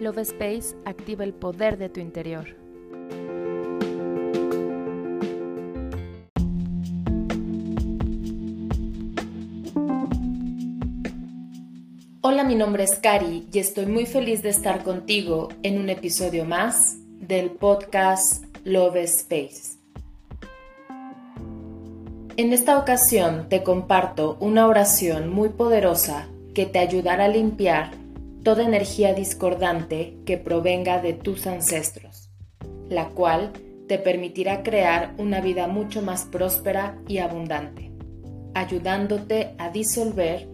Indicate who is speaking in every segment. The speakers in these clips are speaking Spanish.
Speaker 1: Love Space activa el poder de tu interior. Hola, mi nombre es Cari y estoy muy feliz de estar contigo en un episodio más del podcast Love Space. En esta ocasión te comparto una oración muy poderosa que te ayudará a limpiar toda energía discordante que provenga de tus ancestros, la cual te permitirá crear una vida mucho más próspera y abundante, ayudándote a disolver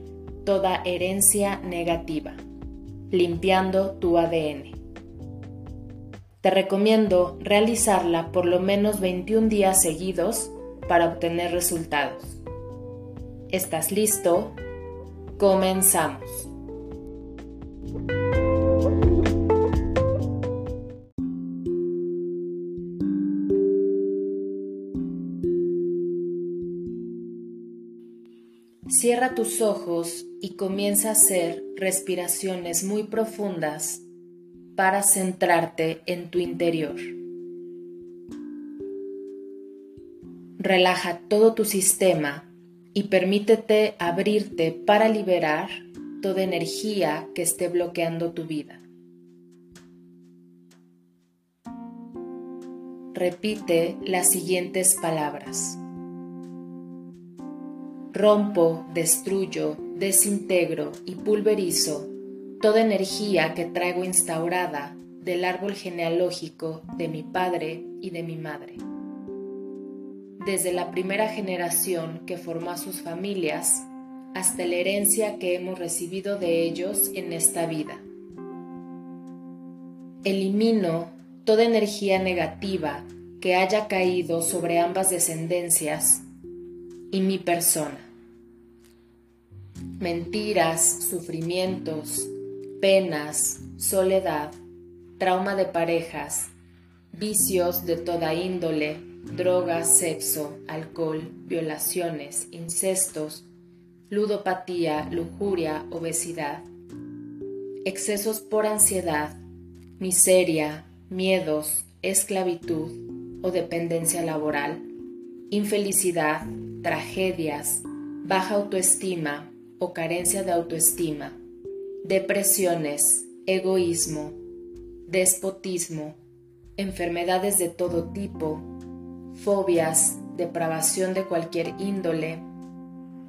Speaker 1: toda herencia negativa, limpiando tu ADN. Te recomiendo realizarla por lo menos 21 días seguidos para obtener resultados. ¿Estás listo? Comenzamos. Cierra tus ojos y comienza a hacer respiraciones muy profundas para centrarte en tu interior. Relaja todo tu sistema y permítete abrirte para liberar toda energía que esté bloqueando tu vida. Repite las siguientes palabras. Rompo, destruyo, desintegro y pulverizo toda energía que traigo instaurada del árbol genealógico de mi padre y de mi madre desde la primera generación que formó a sus familias hasta la herencia que hemos recibido de ellos en esta vida. Elimino toda energía negativa que haya caído sobre ambas descendencias y mi persona. Mentiras, sufrimientos, penas, soledad, trauma de parejas, vicios de toda índole, drogas, sexo, alcohol, violaciones, incestos, ludopatía, lujuria, obesidad, excesos por ansiedad, miseria, miedos, esclavitud o dependencia laboral, infelicidad, tragedias, baja autoestima o carencia de autoestima, depresiones, egoísmo, despotismo, enfermedades de todo tipo, fobias, depravación de cualquier índole,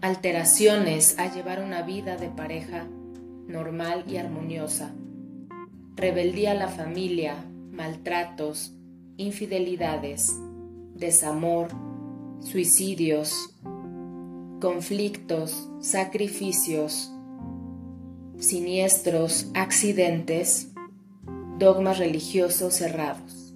Speaker 1: alteraciones a llevar una vida de pareja normal y armoniosa, rebeldía a la familia, maltratos, infidelidades, desamor, suicidios, conflictos, sacrificios, siniestros, accidentes, dogmas religiosos cerrados.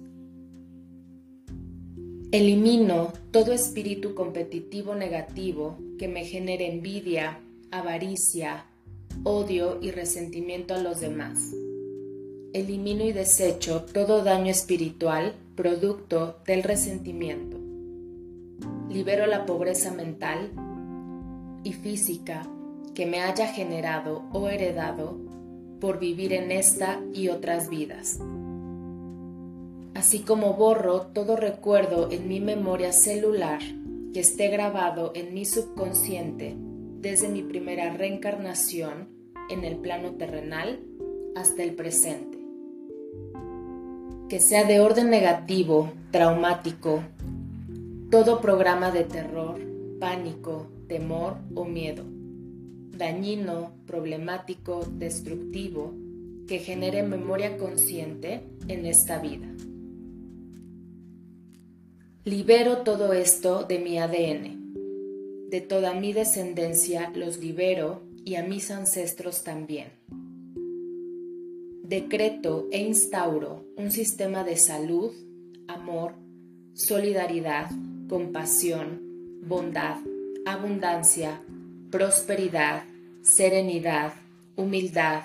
Speaker 1: Elimino todo espíritu competitivo negativo que me genere envidia, avaricia, odio y resentimiento a los demás. Elimino y desecho todo daño espiritual producto del resentimiento. Libero la pobreza mental y física que me haya generado o heredado por vivir en esta y otras vidas así como borro todo recuerdo en mi memoria celular que esté grabado en mi subconsciente desde mi primera reencarnación en el plano terrenal hasta el presente. Que sea de orden negativo, traumático, todo programa de terror, pánico, temor o miedo, dañino, problemático, destructivo, que genere memoria consciente en esta vida. Libero todo esto de mi ADN. De toda mi descendencia los libero y a mis ancestros también. Decreto e instauro un sistema de salud, amor, solidaridad, compasión, bondad, abundancia, prosperidad, serenidad, humildad,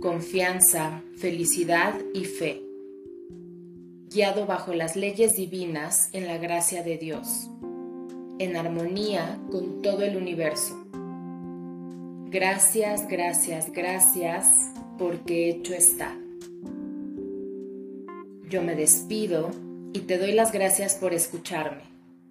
Speaker 1: confianza, felicidad y fe guiado bajo las leyes divinas en la gracia de Dios, en armonía con todo el universo. Gracias, gracias, gracias, porque hecho está. Yo me despido y te doy las gracias por escucharme.